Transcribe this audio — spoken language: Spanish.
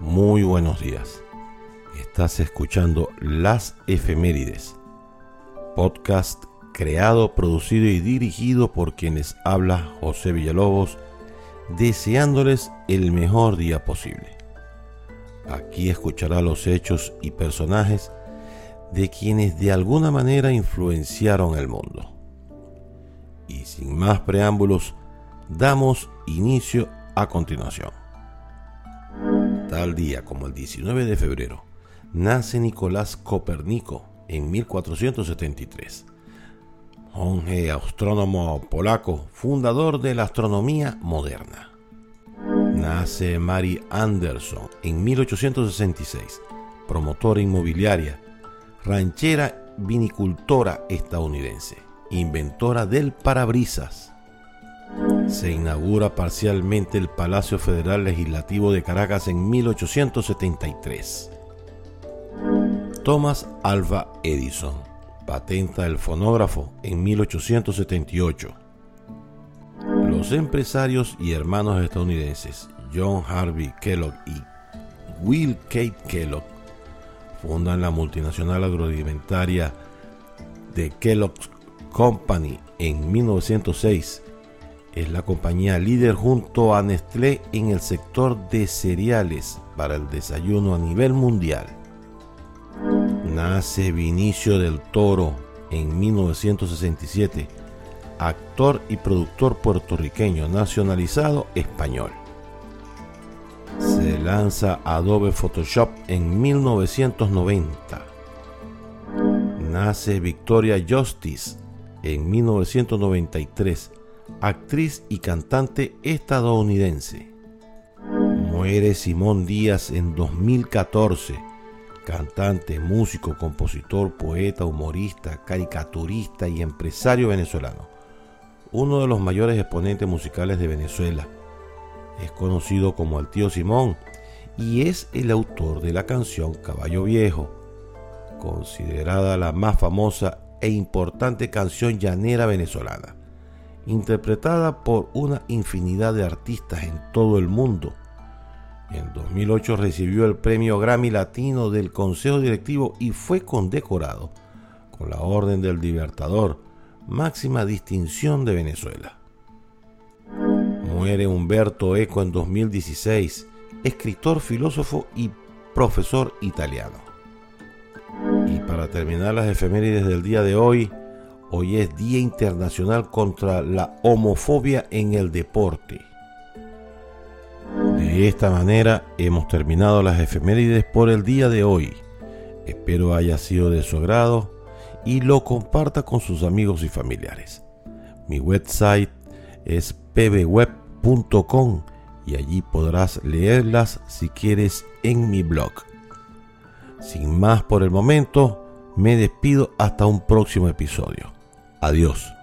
Muy buenos días. Estás escuchando Las Efemérides, podcast creado, producido y dirigido por quienes habla José Villalobos, deseándoles el mejor día posible. Aquí escuchará los hechos y personajes de quienes de alguna manera influenciaron el mundo. Y sin más preámbulos, damos inicio a continuación. Tal día como el 19 de febrero, nace Nicolás Copérnico en 1473. Monje astrónomo polaco, fundador de la astronomía moderna. Nace Mary Anderson en 1866, promotora inmobiliaria, ranchera vinicultora estadounidense, inventora del parabrisas se inaugura parcialmente el Palacio Federal Legislativo de Caracas en 1873. Thomas Alva Edison patenta el fonógrafo en 1878. Los empresarios y hermanos estadounidenses John Harvey Kellogg y Will Kate Kellogg fundan la multinacional agroalimentaria de Kellogg's Company en 1906 es la compañía líder junto a Nestlé en el sector de cereales para el desayuno a nivel mundial. Nace Vinicio del Toro en 1967, actor y productor puertorriqueño nacionalizado español. Se lanza Adobe Photoshop en 1990. Nace Victoria Justice en 1993 actriz y cantante estadounidense. Muere Simón Díaz en 2014, cantante, músico, compositor, poeta, humorista, caricaturista y empresario venezolano. Uno de los mayores exponentes musicales de Venezuela. Es conocido como el tío Simón y es el autor de la canción Caballo Viejo, considerada la más famosa e importante canción llanera venezolana interpretada por una infinidad de artistas en todo el mundo. En 2008 recibió el premio Grammy Latino del Consejo Directivo y fue condecorado con la Orden del Libertador, máxima distinción de Venezuela. Muere Humberto Eco en 2016, escritor, filósofo y profesor italiano. Y para terminar las efemérides del día de hoy, Hoy es Día Internacional contra la Homofobia en el Deporte. De esta manera hemos terminado las efemérides por el día de hoy. Espero haya sido de su agrado y lo comparta con sus amigos y familiares. Mi website es pbweb.com y allí podrás leerlas si quieres en mi blog. Sin más por el momento, me despido hasta un próximo episodio. Adiós.